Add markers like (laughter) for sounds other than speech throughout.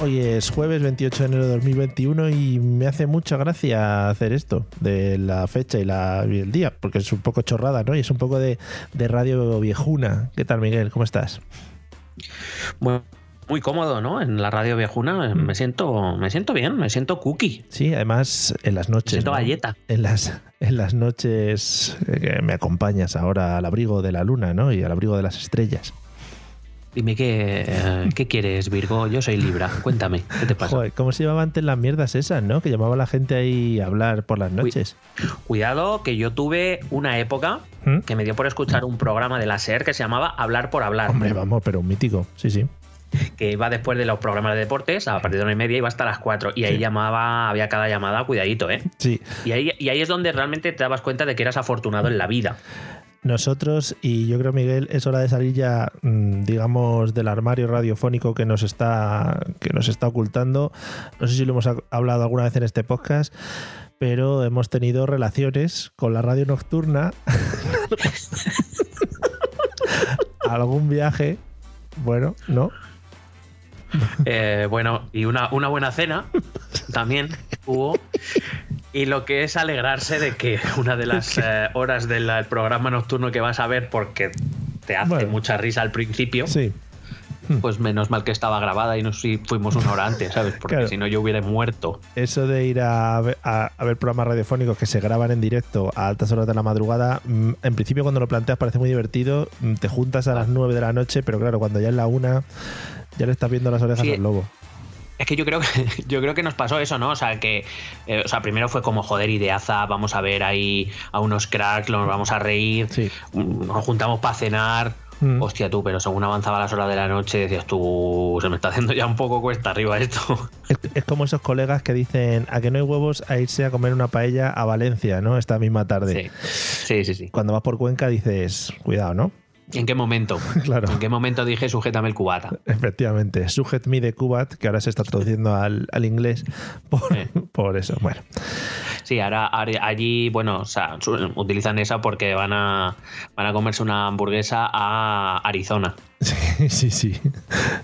Hoy es jueves 28 de enero de 2021 y me hace mucha gracia hacer esto de la fecha y, la, y el día, porque es un poco chorrada, ¿no? Y es un poco de, de radio viejuna. ¿Qué tal, Miguel? ¿Cómo estás? Muy, muy cómodo, ¿no? En la radio viejuna me siento, me siento bien, me siento cookie. Sí, además en las noches. Me siento ¿no? galleta. En las, en las noches eh, que me acompañas ahora al abrigo de la luna, ¿no? Y al abrigo de las estrellas. Dime qué, eh, qué quieres, Virgo. Yo soy Libra. Cuéntame, ¿qué te pasa? Joder, ¿cómo se llamaban antes las mierdas esas, no? Que llamaba a la gente ahí a hablar por las noches. Cuidado, que yo tuve una época ¿Mm? que me dio por escuchar un programa de la SER que se llamaba Hablar por Hablar. Hombre, vamos, pero un mítico, sí, sí. que iba después de los programas de deportes, a partir de una y media iba hasta las cuatro. Y ahí Sí. llamaba, había cada llamada, cuidadito, ¿eh? Sí, Y ahí, y ahí es donde realmente te dabas cuenta de que eras afortunado en la vida. Nosotros, y yo creo, Miguel, es hora de salir ya, mm, digamos, del armario radiofónico que nos está, que nos está ocultando. No sé si lo hemos ha- hablado alguna vez en este podcast, pero hemos tenido relaciones con la radio nocturna. (laughs) Algún viaje. Bueno, ¿no? Eh, bueno, y una, una buena cena también hubo. Y lo que es alegrarse de que (laughs) una de las eh, horas del eh, programa nocturno que vas a ver, porque te hace Bueno. mucha risa al principio, Sí. pues menos mal que estaba grabada y nos fuimos una hora antes, ¿sabes? Porque Claro. si no yo hubiera muerto. Eso de ir a ver, a- a ver programas radiofónicos que se graban en directo a altas horas de la madrugada, mm, en principio cuando lo planteas parece muy divertido, mm, te juntas a las 9 de la noche, pero claro, cuando ya es la una, ya le estás viendo las orejas Sí. al lobo. Es que yo creo que (laughs) yo creo que nos pasó eso, ¿no? O sea, que eh, o sea, primero fue como joder ideaza, vamos a ver ahí a unos cracks, nos vamos a reír, Sí. mm, nos juntamos para cenar. Mm. Hostia tú, pero según avanzaba las horas de la noche decías tú, se me está haciendo ya un poco cuesta arriba esto. (laughs) Es, es como esos colegas que dicen a que no hay huevos a irse a comer una paella a Valencia, ¿no? Esta misma tarde. Sí, sí, sí. sí. Cuando vas por Cuenca dices, cuidado, ¿no? ¿En qué momento? (laughs) Claro. ¿En qué momento dije sujétame el cubata? Efectivamente, Sujet Me de Kubat, que ahora se está traduciendo al, al inglés por, Sí. por eso. Bueno, Sí, ahora, allí, bueno, o sea, utilizan esa porque van a, van a comerse una hamburguesa a Arizona, sí, sí, sí.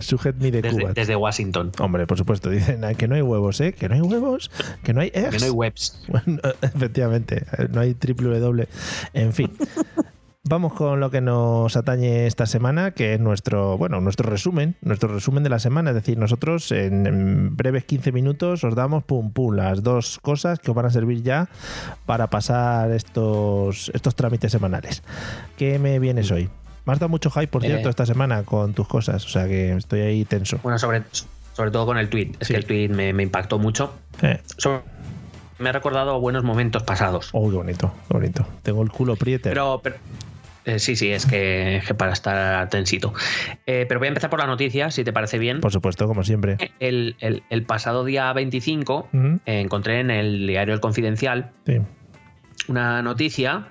Sujet Me de desde, Kubat. desde Washington. Hombre, por supuesto, dicen "Ah, que no hay huevos, ¿eh? Que no hay huevos, que no hay eggs. Que no hay webs. (laughs) Bueno, efectivamente, no hay triple W. En fin. Vamos con lo que nos atañe esta semana, que es nuestro, bueno, nuestro resumen, nuestro resumen de la semana. Es decir, nosotros en, en breves 15 minutos os damos pum pum las dos cosas que os van a servir ya para pasar estos, estos trámites semanales. ¿Qué me vienes hoy? Me has dado mucho hype, por Eh. cierto, esta semana con tus cosas, o sea que estoy ahí tenso. Bueno, sobre, sobre todo con el tweet. Es Sí. que el tweet me, me impactó mucho. Eh. Sobre- me ha recordado buenos momentos pasados. Oh, qué bonito, qué bonito. Tengo el culo priete. Pero, pero- eh, sí, sí, es que, para estar tensito. Eh, pero voy a empezar por la noticia, si te parece bien. Por supuesto, como siempre. El, el- el pasado día 25 Ujú, eh, encontré en el diario El Confidencial Sí. una noticia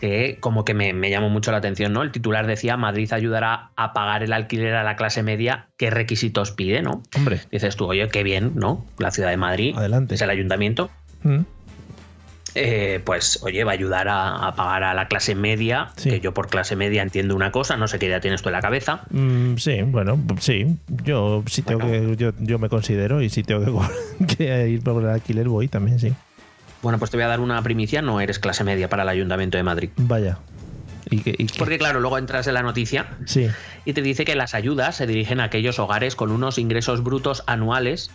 que como que me, me llamó mucho la atención, ¿no? El titular decía Madrid ayudará a pagar el alquiler a la clase media, ¿qué requisitos pide, no? Hombre, Dices tú, oye, qué bien, ¿no? La ciudad de Madrid, Adelante. es el ayuntamiento, eh, pues oye, va a ayudar a, a pagar a la clase media, Sí. que yo por clase media entiendo una cosa, no sé qué idea tienes tú en la cabeza. mm, sí, bueno, sí. Yo sí tengo Bueno. que. Yo, yo me considero y si tengo que, (laughs) que ir por el alquiler, voy también, sí. Bueno, pues te voy a dar una primicia, no eres clase media para el ayuntamiento de Madrid. Vaya. ¿Y qué- y qué? Porque claro, luego entras en la noticia Sí. y te dice que las ayudas se dirigen a aquellos hogares con unos ingresos brutos anuales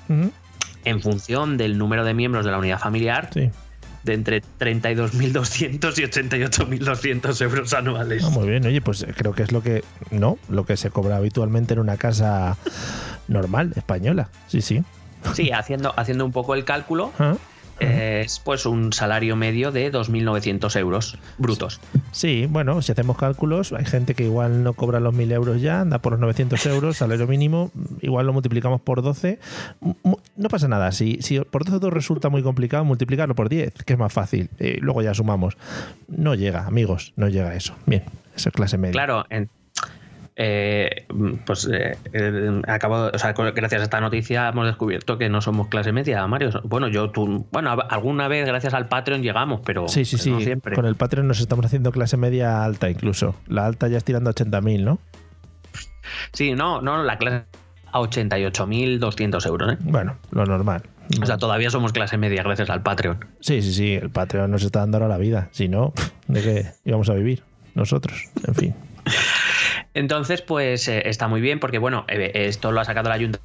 en función del número de miembros de la unidad familiar Sí. De entre 32.200 y 88.200 euros anuales. Ah, muy bien. Oye, pues creo que es lo que. No, lo que se cobra habitualmente en una casa normal, española. Sí, sí. Sí, haciendo, haciendo un poco el cálculo, Ah, es pues un salario medio de 2.900 euros brutos. Sí, bueno, si hacemos cálculos, hay gente que igual no cobra los 1.000 euros ya, anda por los 900 euros, salario mínimo, igual lo multiplicamos por 12. Mu- No pasa nada, si, si por 12 resulta muy complicado, multiplicarlo por 10, que es más fácil. Eh, luego ya sumamos. No llega, amigos, no llega a eso. Bien, eso es clase media. Claro, en- eh, pues eh, eh, acabo, o sea, gracias a esta noticia hemos descubierto que no somos clase media, Mario. Bueno, yo, tú, bueno, alguna vez gracias al Patreon llegamos, pero, Sí, sí, sí. no siempre. Con el Patreon nos estamos haciendo clase media alta incluso. La alta ya es tirando a 80.000, ¿no? Sí, no, no, la clase a 88.200 euros. ¿eh? Bueno, lo normal. O sea, todavía somos clase media gracias al Patreon. Sí, sí, sí. El Patreon nos está dando ahora la vida. Si no, ¿de qué íbamos a vivir? Nosotros. En fin. (laughs) Entonces, pues eh, está muy bien porque, bueno, eh, esto lo ha sacado la Junta.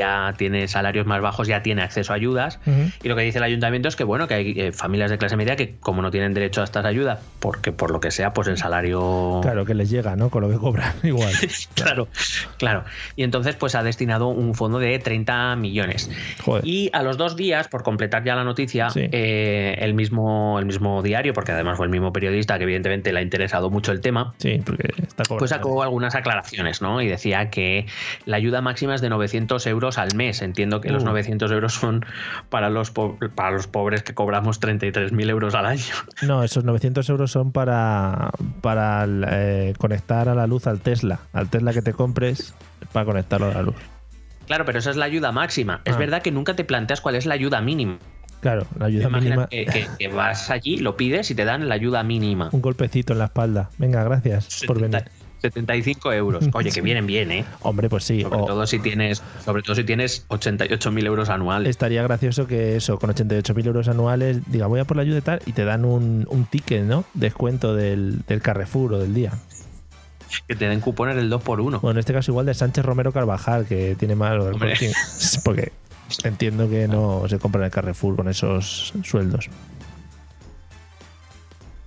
Ya tiene salarios más bajos, ya tiene acceso a ayudas. Y lo que dice el ayuntamiento es que, bueno, que hay eh, familias de clase media que, como no tienen derecho a estas ayudas, porque por lo que sea, pues el salario. Claro que les llega, ¿no? Con lo que cobran. (laughs) Igual. (laughs) claro, claro. Y entonces, pues ha destinado un fondo de 30 millones. Joder. Y a los dos días, por completar ya la noticia, Sí. eh, el, mismo, el mismo diario, porque además fue el mismo periodista que evidentemente le ha interesado mucho el tema, Sí, porque está cobrando. pues sacó algunas aclaraciones, ¿no? Y decía que la ayuda máxima es de 900 euros al mes. Entiendo que los Uh. 900 euros son para los, para los pobres que cobramos 33.000 euros al año. (laughs) No, esos 900 euros son para, para eh, conectar a la luz al Tesla. Al Tesla que te compres para conectarlo a la luz. Claro, pero esa es la ayuda máxima. Es Ah. verdad que nunca te planteas cuál es la ayuda mínima. Claro, la ayuda Imagina mínima. que, que- que vas allí, lo pides y te dan la ayuda mínima. Un golpecito en la espalda. Venga, gracias por 70 venir. 75 euros. Oye, que vienen bien, ¿eh? Hombre, pues sí. Sobre o- todo si tienes, sobre todo si tienes 88.000 euros anuales. estaría gracioso que eso, con 88.000 euros anuales, diga, voy a por la ayuda y tal, y te dan un, un ticket, ¿no? Descuento del, del Carrefour o del día. Que te den cupones del 2x1. Bueno, en este caso igual de Sánchez Romero Carvajal, que tiene más... (laughs) Porque entiendo que no se compra en el Carrefour con esos sueldos.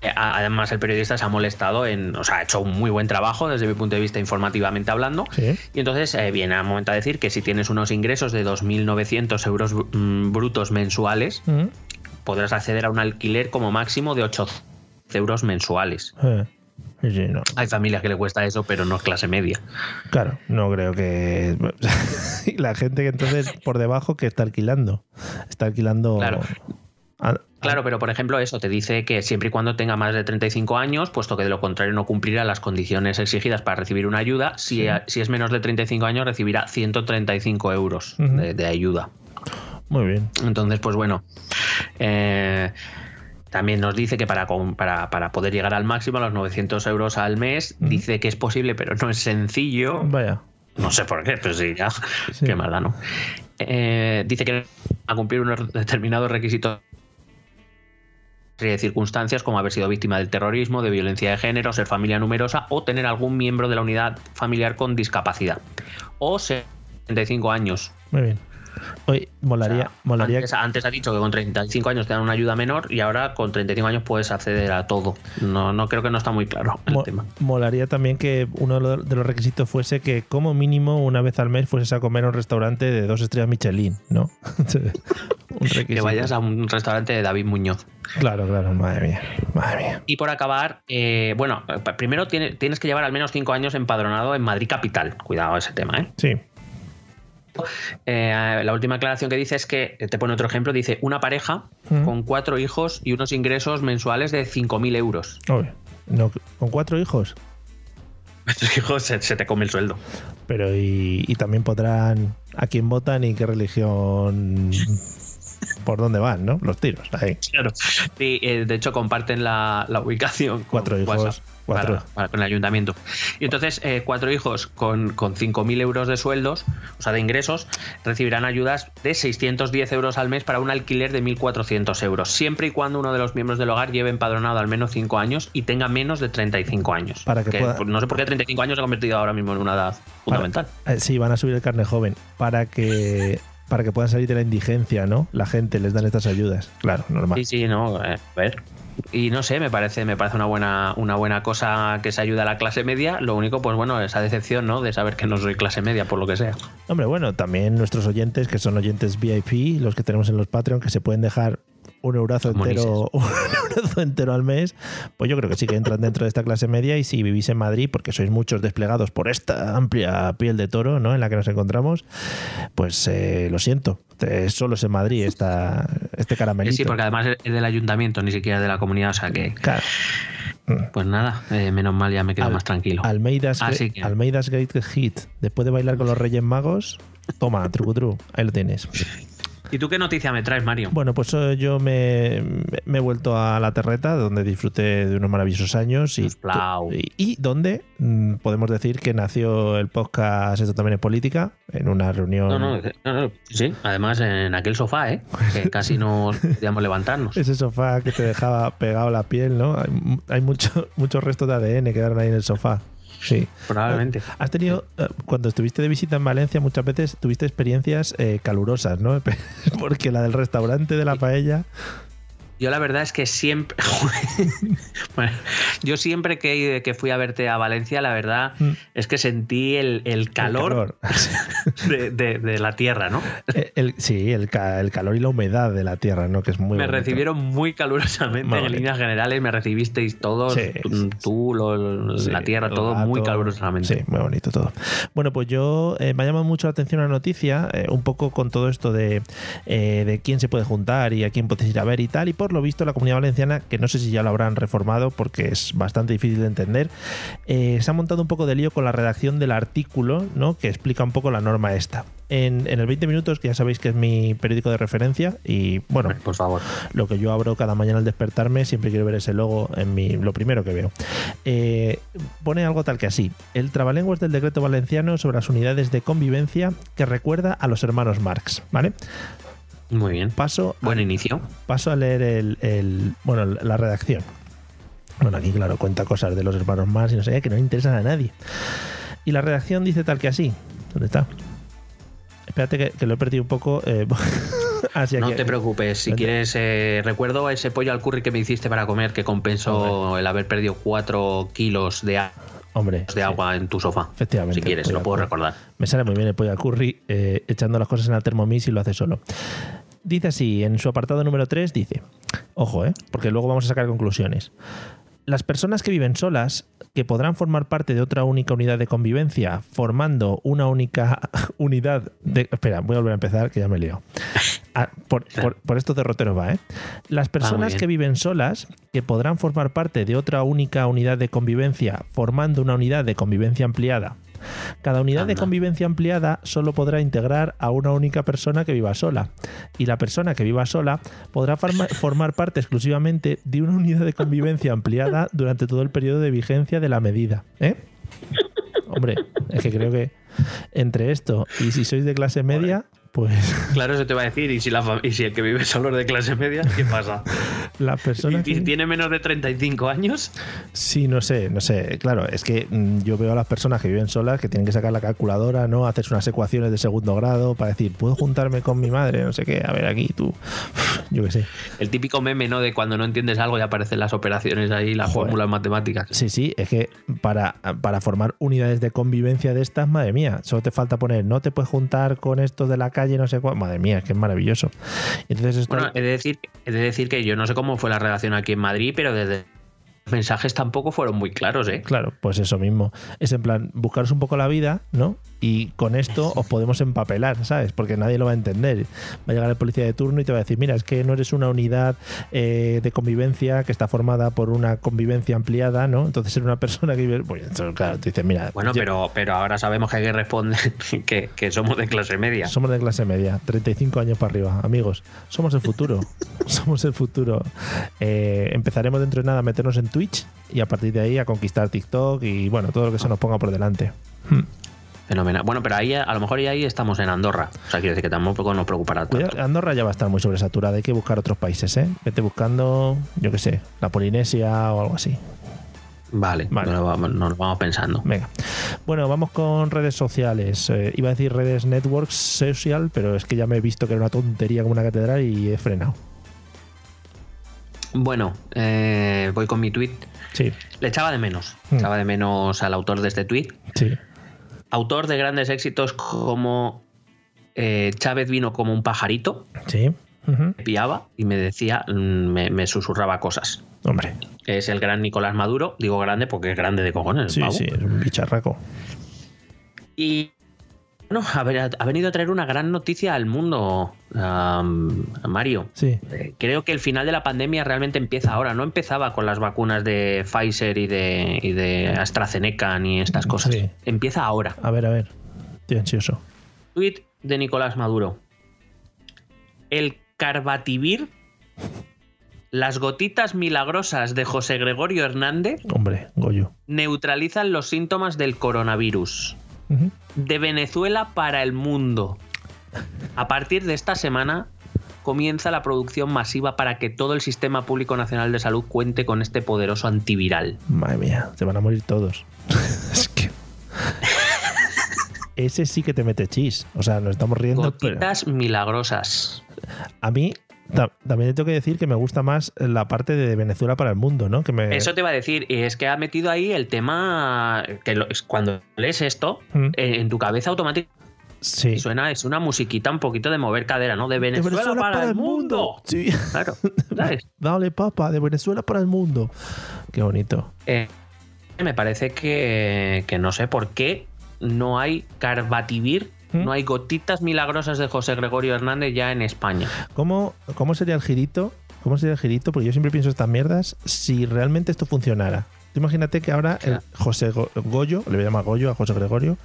Eh, Además, el periodista se ha molestado en. O sea, ha hecho un muy buen trabajo desde mi punto de vista informativamente hablando. Sí. Y entonces eh, viene a momento a decir que si tienes unos ingresos de 2.900 euros mm, brutos mensuales, Mm. podrás acceder a un alquiler como máximo de 8 euros mensuales. Eh, sí, sí, no. Hay familias que le cuesta eso, pero no es clase media. Claro, no creo que... Y (laughs) la gente que entonces por debajo que está alquilando. Está alquilando... Claro. A- Claro, pero por ejemplo, eso te dice que siempre y cuando tenga más de 35 años, puesto que de lo contrario no cumplirá las condiciones exigidas para recibir una ayuda, si, si es menos de 35 años recibirá 135 euros de, de ayuda. Muy bien. Entonces, pues bueno, eh, también nos dice que para, para, para poder llegar al máximo, a los 900 euros al mes, dice que es posible, pero no es sencillo. Vaya. No sé por qué, pero sí, ya, Sí. qué mala, ¿no? Eh, dice que a cumplir unos determinados requisitos serie de circunstancias como haber sido víctima del terrorismo, de violencia de género, ser familia numerosa o tener algún miembro de la unidad familiar con discapacidad. O 75 años. Muy bien. Hoy molaría, O sea, molaría Antes, antes ha dicho que con 35 años te dan una ayuda menor y ahora con 35 años puedes acceder a todo. No, no creo que no está muy claro el Mo- tema. Molaría también que uno de lo- de los requisitos fuese que como mínimo una vez al mes fueses a comer a un restaurante de dos estrellas Michelin, ¿no? (laughs) un. Que vayas a un restaurante de David Muñoz. Claro, claro, madre mía, madre mía. Y por acabar, eh, bueno, eh, primero tiene- tienes que llevar al menos 5 años empadronado en Madrid Capital. Cuidado ese tema, ¿eh? Sí, Eh, la última aclaración que dice es que, eh, te pone otro ejemplo, dice una pareja Mm. con cuatro hijos y unos ingresos mensuales de 5.000 euros. No, con cuatro hijos, (laughs) Estos hijos se, se te come el sueldo. pero y, y también podrán a quién votan y qué religión por dónde van, ¿no? Los tiros, ahí. Claro. Sí, eh, de hecho comparten la, la ubicación. con Cuatro hijos, WhatsApp cuatro. para- para- con el ayuntamiento. Y entonces, eh, cuatro hijos con, con 5.000 euros de sueldos, o sea, de ingresos, recibirán ayudas de 610 euros al mes para un alquiler de 1.400 euros, siempre y cuando uno de los miembros del hogar lleve empadronado al menos 5 años y tenga menos de 35 años. Para que pueda- No sé por qué 35 años se ha convertido ahora mismo en una edad fundamental. Eh, sí, van a subir el carne joven para que para que puedan salir de la indigencia, ¿no? La gente les dan estas ayudas. Claro, normal. Sí, sí, no, eh, a ver. y no sé, me parece, me parece una buena, una buena cosa que se ayuda a la clase media. Lo único, pues bueno, esa decepción, ¿no? De saber que no soy clase media, por lo que sea. Hombre, bueno, también nuestros oyentes, que son oyentes VIP, los que tenemos en los Patreon, que se pueden dejar un eurazo entero, (laughs) un eurazo entero al mes, pues yo creo que sí que entran dentro de esta clase media y si vivís en Madrid, porque sois muchos desplegados por esta amplia piel de toro ¿no? en la que nos encontramos, pues eh, lo siento, solo es en Madrid esta, este caramelito. Sí, porque además es del ayuntamiento, ni siquiera de la comunidad, o sea que... Pues nada, eh, menos mal ya me quedo más tranquilo. Almeida's, Almeida's Great Hit, después de bailar con los Reyes Magos, toma, truco tru, ahí lo tienes. (laughs) ¿Y tú qué noticia me traes, Mario? Bueno, pues eh, yo me, he vuelto a la terreta, donde disfruté de unos maravillosos años. Y, y, donde mm, podemos decir que nació el podcast Esto también es política, en una reunión. No, no, no, sí, además en aquel sofá, ¿eh? Que (laughs) casi no podíamos levantarnos. Ese sofá que te dejaba pegado la piel, ¿no? Hay, hay mucho, muchos restos de ADN que quedaron ahí en el sofá. Sí. Probablemente. Has tenido, eh, cuando estuviste de visita en Valencia, muchas veces tuviste experiencias eh, calurosas, ¿no? (laughs) Porque la del restaurante de la paella yo la verdad es que siempre. (laughs) bueno, yo siempre que, que, fui a verte a Valencia, la verdad mm. es que sentí el, calor, (laughs) De, la tierra, ¿no? Eh, sí, el, calor y la humedad de la tierra, ¿no? Que es muy. Me recibieron muy calurosamente. en líneas generales me recibisteis todos, tú, la tierra, todo muy calurosamente. Sí, muy bonito todo. Bueno, pues yo eh, me ha llamado mucho la atención la noticia, eh, un poco con todo esto de, de quién se puede juntar y a quién puedes ir a ver y tal. Y por lo visto la comunidad valenciana, que no sé si ya lo habrán reformado porque es bastante difícil de entender, eh, se ha montado un poco de lío con la redacción del artículo ¿no? que explica un poco la norma esta. En, el 20 minutos, que ya sabéis que es mi periódico de referencia, y bueno, por favor. lo que yo abro cada mañana al despertarme, siempre quiero ver ese logo en mi, lo primero que veo. Eh, pone algo tal que así: el trabalenguas del decreto valenciano sobre las unidades de convivencia que recuerda a los hermanos Marx, ¿vale? Muy bien. Paso Buen inicio. Paso a leer el, bueno, la redacción. Bueno, aquí, claro, cuenta cosas de los hermanos más y no sé qué, que no interesan a nadie. Y la redacción dice tal que así. ¿Dónde está? Espérate que, lo he perdido un poco. Eh, (laughs) no te preocupes, si quieres, eh, recuerdo ese pollo al curry que me hiciste para comer que compensó el haber perdido 4 kilos de Hombre, de agua en tu sofá. Efectivamente. Si quieres, lo puedo recordar. Me sale muy bien el pollo al curry eh, echando las cosas en el Thermomix y lo hace solo. Dice así, en su apartado número 3 dice, ojo, eh, porque luego vamos a sacar conclusiones. Las personas que viven solas, que podrán formar parte de otra única unidad de convivencia, formando una única (laughs) unidad de... Espera, voy a volver a empezar, que ya me lío. Ah, por, por, estos derroteros va, ¿eh? Las personas que viven solas, que podrán formar parte de otra única unidad de convivencia, formando una unidad de convivencia ampliada, cada unidad de convivencia ampliada solo podrá integrar a una única persona que viva sola. Y la persona que viva sola podrá (laughs) formar parte exclusivamente de una unidad de convivencia ampliada durante todo el periodo de vigencia de la medida. ¿eh? (laughs) Hombre, es que creo que entre esto y si sois de clase media, pues. (laughs) Claro, eso te va a decir. ¿Y si, la, y si el que vive solo es de clase media, qué (laughs) pasa? La persona. ¿Y, tiene menos de 35 años? Sí, no sé, no sé. Claro, es que mm, yo veo a las personas que viven solas que tienen que sacar la calculadora, ¿no? Hacerse unas ecuaciones de segundo grado para decir, ¿puedo juntarme con mi madre? No sé qué. A ver, aquí tú. Yo qué sé. El típico meme, ¿no? De cuando no entiendes algo y aparecen las operaciones ahí, las fórmulas matemáticas. Sí, sí, es que para, para formar unidades de convivencia de estas, madre mía, solo te falta poner, no te puedes juntar con estos de la calle no sé cuál. Madre mía, que es maravilloso. Entonces Bueno, he de, decir, he de decir que yo no sé cómo fue la relación aquí en Madrid, pero desde mensajes tampoco fueron muy claros, ¿eh? Claro, pues eso mismo. Es en plan, buscaros un poco la vida, ¿no? Y con esto os podemos empapelar, ¿sabes? Porque nadie lo va a entender. Va a llegar el policía de turno y te va a decir, mira, es que no eres una unidad eh, de convivencia que está formada por una convivencia ampliada, ¿no? Entonces eres una persona que vive... Pues claro, te dices, mira... Bueno, pero, pero ahora sabemos que hay que responder (laughs) que, que somos de clase media. Somos de clase media, 35 años para arriba. Amigos, somos el futuro. (laughs) somos el futuro. Eh, empezaremos dentro de nada a meternos en Twitch y a partir de ahí a conquistar TikTok y bueno, todo lo que se nos ponga por delante. Hmm. Fenomenal. Bueno, pero ahí a lo mejor ya ahí estamos en Andorra. O sea, quiero decir que tampoco nos preocupará tanto. Andorra ya va a estar muy sobresaturada. Hay que buscar otros países, ¿eh? Vete buscando, yo qué sé, la Polinesia o algo así. Vale, vale. Nos, vamos, vamos pensando. Venga. Bueno, vamos con redes sociales. Eh, iba a decir redes networks social, pero es que ya me he visto que era una tontería como una catedral y he frenado. Bueno, eh, voy con mi tweet. Sí, Le echaba de menos. Mm. Echaba de menos al autor de este tweet. sí. Autor de grandes éxitos como eh, Chávez vino como un pajarito, Sí. Me pillaba y me decía, mm, me, me susurraba cosas. Hombre. Es el gran Nicolás Maduro. Digo grande porque es grande de cojones. Sí, sí, es un bicharraco. Y bueno, ha, ve- ha venido a traer una gran noticia al mundo, Mario. Sí. Eh, Creo que el final de la pandemia realmente empieza ahora. No empezaba con las vacunas de Pfizer y de, y de AstraZeneca ni estas cosas. Sí. Empieza ahora. A ver, a ver. Estoy ansioso. Tweet de Nicolás Maduro. El Carbativir, las gotitas milagrosas de José Gregorio Hernández Hombre, Goyo. neutralizan los síntomas del coronavirus. De Venezuela para el mundo. A partir de esta semana comienza la producción masiva para que todo el sistema público nacional de salud cuente con este poderoso antiviral. Madre mía, se van a morir todos. (laughs) es que. Ese sí que te mete chis. O sea, nos estamos riendo. pero Gotitas milagrosas. a mí también te tengo que decir que me gusta más la parte de Venezuela para el mundo, ¿no? Que me, Eso te iba a decir, y es que ha metido ahí el tema que lo- cuando lees esto, Mm. eh, en tu cabeza automáticamente sí. suena, es una musiquita un poquito de mover cadera, ¿no? De De Venezuela, para, el mundo. Sí. Claro, ¿sabes? (laughs) Dale, papa, de Venezuela para el mundo. Qué bonito. Eh, me parece que, que no sé por qué no hay Carbativir, ¿Mm? no hay gotitas milagrosas de José Gregorio Hernández ya en España. ¿Cómo, ¿Cómo sería el girito? ¿Cómo sería el girito? Porque yo siempre pienso estas mierdas si realmente esto funcionara. Tú imagínate que ahora el José Go- Goyo, le voy a llamar Goyo a José Gregorio,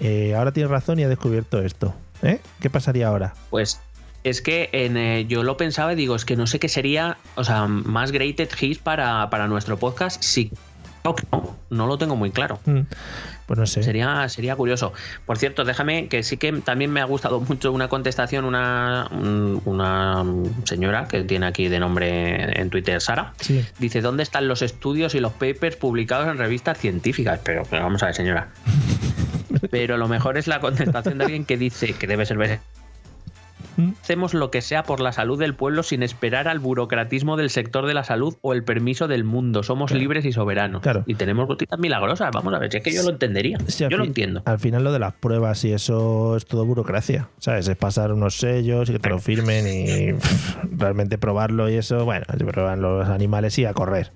eh, ahora tiene razón y ha descubierto esto. ¿Eh? ¿Qué pasaría ahora? Pues es que en, eh, yo lo pensaba y digo, es que no sé qué sería, o sea, más greated hits para, para nuestro podcast si no, no lo tengo muy claro. Mm, Pues no sé. Sería, sería curioso. Por cierto, déjame que sí que también me ha gustado mucho una contestación, una, un- una señora que tiene aquí de nombre en Twitter, Sara. Sí. Dice, ¿dónde están los estudios y los papers publicados en revistas científicas? Pero, pero vamos a ver, señora. (laughs) Pero lo mejor es la contestación de alguien que dice, que debe ser Mm. Hacemos lo que sea por la salud del pueblo sin esperar al burocratismo del sector de la salud o el permiso del mundo. Somos Claro. libres y soberanos. Claro. Y tenemos gotitas milagrosas. Vamos a ver, si es que yo lo entendería. Sí, yo lo entiendo. Al final lo de las pruebas y eso es todo burocracia, ¿sabes? Es pasar unos sellos y que te lo firmen y pff, (laughs) realmente probarlo y eso, bueno, se prueban los animales y a correr.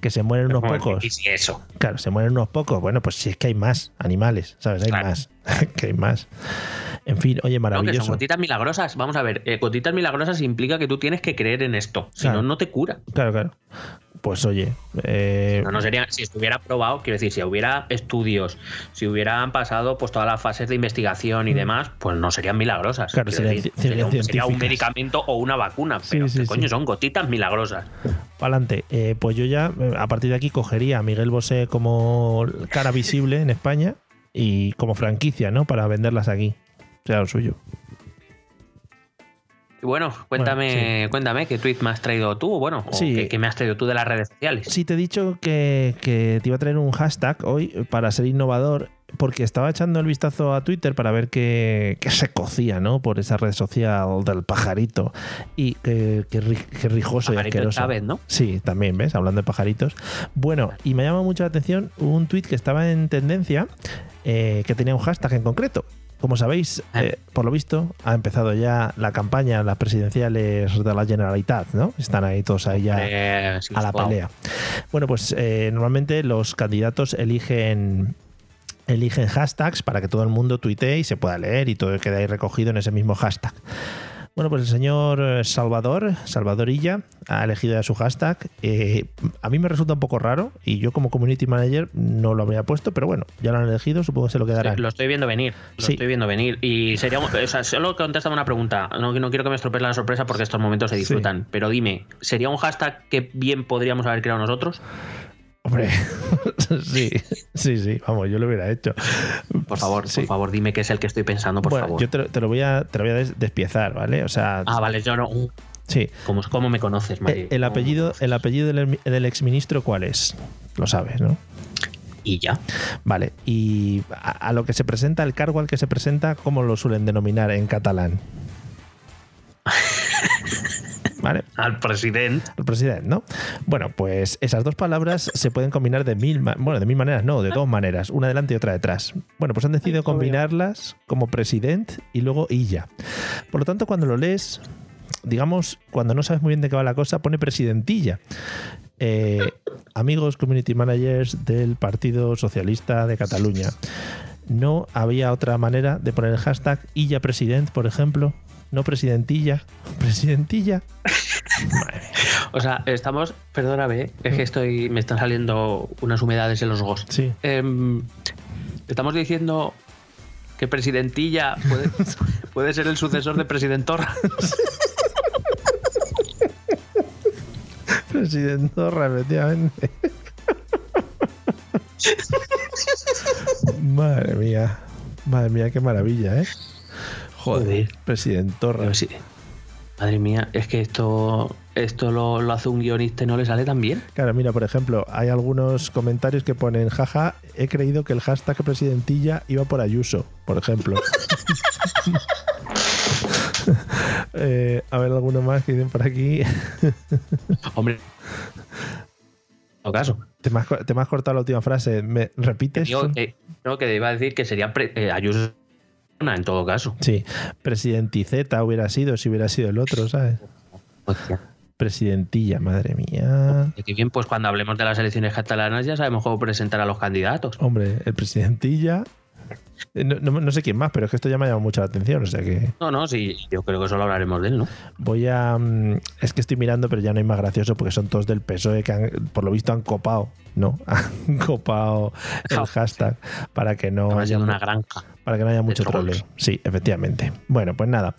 Que se mueren unos pocos. Y si eso. Claro, se mueren unos pocos. Bueno, pues si es que hay más animales, ¿sabes? Hay Claro. más. (laughs) que hay más. En fin, oye, No, que son maravilloso. gotitas milagrosas. Vamos a ver, eh, gotitas milagrosas implica que tú tienes que creer en esto. Si Claro. no, no te cura. Claro, claro. Pues oye, eh, No, no sería, si estuviera probado, quiero decir, si hubiera estudios, si hubieran pasado pues todas las fases de investigación y demás, pues no serían milagrosas. Mm. Claro, decir, sería un- sería un científicas. medicamento o una vacuna. Pero sí, ¿qué coño, sí. son gotitas milagrosas. Pa'lante. Eh, pues yo ya, eh, a partir de aquí, cogería a Miguel Bosé como cara visible en España y como franquicia, ¿no? Para venderlas aquí. Sea lo suyo. Y bueno, cuéntame, Bueno, cuéntame qué tweet me has traído tú, bueno, o qué, qué me has traído tú de las redes sociales. Sí, te he dicho que, que te iba a traer un hashtag hoy para ser innovador, porque estaba echando el vistazo a Twitter para ver qué, qué se cocía, ¿no? Por esa red social del pajarito. Y qué, qué ri- qué rijoso y Pajarito asqueroso. Chávez, ¿no? Sí, también, ¿ves? Hablando de pajaritos. Bueno, y me llama mucho la atención un tweet que estaba en tendencia, eh, que tenía un hashtag en concreto. Como sabéis, Ah. eh, por lo visto, ha empezado ya la campaña, las presidenciales de la Generalitat, ¿no? Están ahí todos ahí ya Eh, sí, a la pelea. Bueno, pues eh, normalmente los candidatos eligen eligen hashtags para que todo el mundo tuitee y se pueda leer y todo quede ahí recogido en ese mismo hashtag. Bueno, pues el señor eh, Salvador, Salvadorilla, ha elegido ya su hashtag. Eh, a mí me resulta un poco raro y yo como community manager no lo habría puesto, pero bueno, ya lo han elegido, supongo que se lo quedarán. Sí, lo estoy viendo venir. Lo Sí. estoy viendo venir. Y sería. O sea, solo contestame una pregunta. No, no quiero que me estropees la sorpresa porque estos momentos se disfrutan. Pero dime, ¿sería un hashtag que bien podríamos haber creado nosotros? Hombre, (laughs) sí, sí, sí, vamos, yo lo hubiera hecho. Por favor, Sí. por favor, dime que es el que estoy pensando, por bueno, favor. yo te, lo- te lo voy a, te lo voy a des- despiezar, ¿vale? O sea, Ah, vale, yo no. sí. ¿Cómo, cómo me conoces, Mario? Eh, El, el apellido, el apellido del, del exministro, ¿cuál es? Lo sabes, ¿no? Y ya. Vale. Y a, a lo que se presenta, el cargo al que se presenta, ¿cómo lo suelen denominar en catalán? (laughs) ¿vale? Al presidente. El presidente, ¿no? Bueno, pues esas dos palabras (laughs) se pueden combinar de mil, bueno, de mil maneras, no, de dos maneras, una delante y otra detrás. Bueno, pues han decidido combinarlas como presidente y luego illa. Por lo tanto, cuando lo lees, digamos, cuando no sabes muy bien de qué va la cosa, pone presidentilla. Eh, amigos community managers del Partido Socialista de Cataluña, ¿no había otra manera de poner el hashtag illa president, por ejemplo? No presidentilla, presidentilla. (laughs) O sea, estamos, perdóname, es que estoy, me están saliendo unas humedades en los ojos. Sí. Em, estamos diciendo que presidentilla puede, (laughs) puede ser el sucesor de presidentorra. (laughs) Presidentorra, efectivamente. Madre mía. Madre mía, qué maravilla, ¿eh? Joder, Joder. Presidentorra. Sí. Madre mía, es que esto, esto lo, lo hace un guionista y no le sale tan bien. Claro, mira, por ejemplo, hay algunos comentarios que ponen, jaja, he creído que el hashtag presidentilla iba por Ayuso, por ejemplo. (laughs) Eh, a ver, alguno más que dicen por aquí. (laughs) Hombre. Caso. Te me, has, co- te me has cortado la última frase. ¿Me repites? Que, no, que iba a decir que sería pre- eh, Ayuso en todo caso. Sí, presidentizeta hubiera sido si hubiera sido el otro, ¿sabes? Hostia. Presidentilla, madre mía. Qué bien, pues cuando hablemos de las elecciones catalanas ya sabemos cómo presentar a los candidatos. Hombre, el presidentilla. Eh, No, no- no sé quién más, pero es que esto ya me ha llamado mucho la atención. O sea que No, no, sí, yo creo que solo hablaremos de él, ¿no? voy a. mm, Es que estoy mirando, pero ya no hay más gracioso porque son todos del PSOE que han- por lo visto han copado, ¿no? (laughs) Han copado el hashtag para que no haya, una granja. para que no haya mucho troleo. Sí, efectivamente. Bueno, pues nada.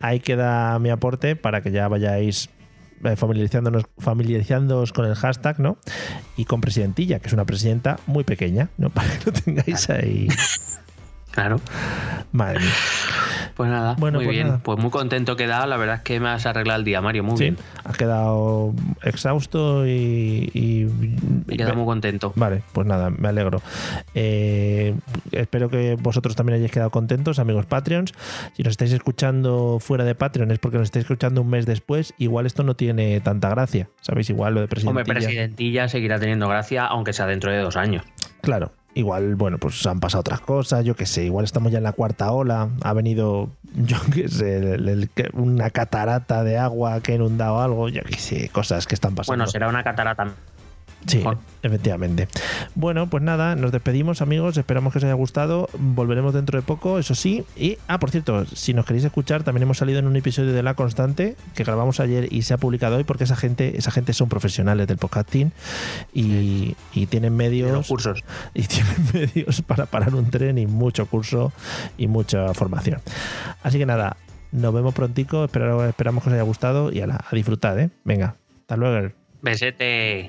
Ahí queda mi aporte para que ya vayáis eh, familiarizándonos, familiarizándoos con el hashtag, ¿no? Y con Presidentilla, que es una presidenta muy pequeña, ¿no? (laughs) Para que lo tengáis ahí. (laughs) Claro. Madre mía. Pues nada, Bueno, muy pues bien. nada. Pues muy contento que da. La verdad es que me has arreglado el día, Mario. Muy Sí, bien. has quedado exhausto y. y- Me he quedado muy contento. Vale, pues nada, me alegro. Eh, espero que vosotros también hayáis quedado contentos, amigos Patreons. Si nos estáis escuchando fuera de Patreon es porque nos estáis escuchando un mes después. Igual esto no tiene tanta gracia. ¿Sabéis? Igual lo de Hombre, presidentilla. presidentilla seguirá teniendo gracia, aunque sea dentro de dos años. Claro. Igual, bueno, pues han pasado otras cosas, yo qué sé, igual estamos ya en la cuarta ola, ha venido, (laughs) yo qué sé, el- una catarata de agua que ha inundado algo, yo qué sé, cosas que están pasando. Bueno, será una catarata. Sí, Mejor. efectivamente. Bueno, pues nada, nos despedimos, amigos. Esperamos que os haya gustado. Volveremos dentro de poco, eso sí. Y, ah, por cierto, si nos queréis escuchar, también hemos salido en un episodio de La Constante que grabamos ayer y se ha publicado hoy porque esa gente, esa gente son profesionales del podcasting y, y tienen los medios cursos. y (laughs) tienen medios para parar un tren y mucho curso y mucha formación. Así que nada, nos vemos prontico. Espero- esperamos que os haya gustado y ala, a disfrutar, ¿eh? Venga, hasta luego. Besete.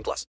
18 plus.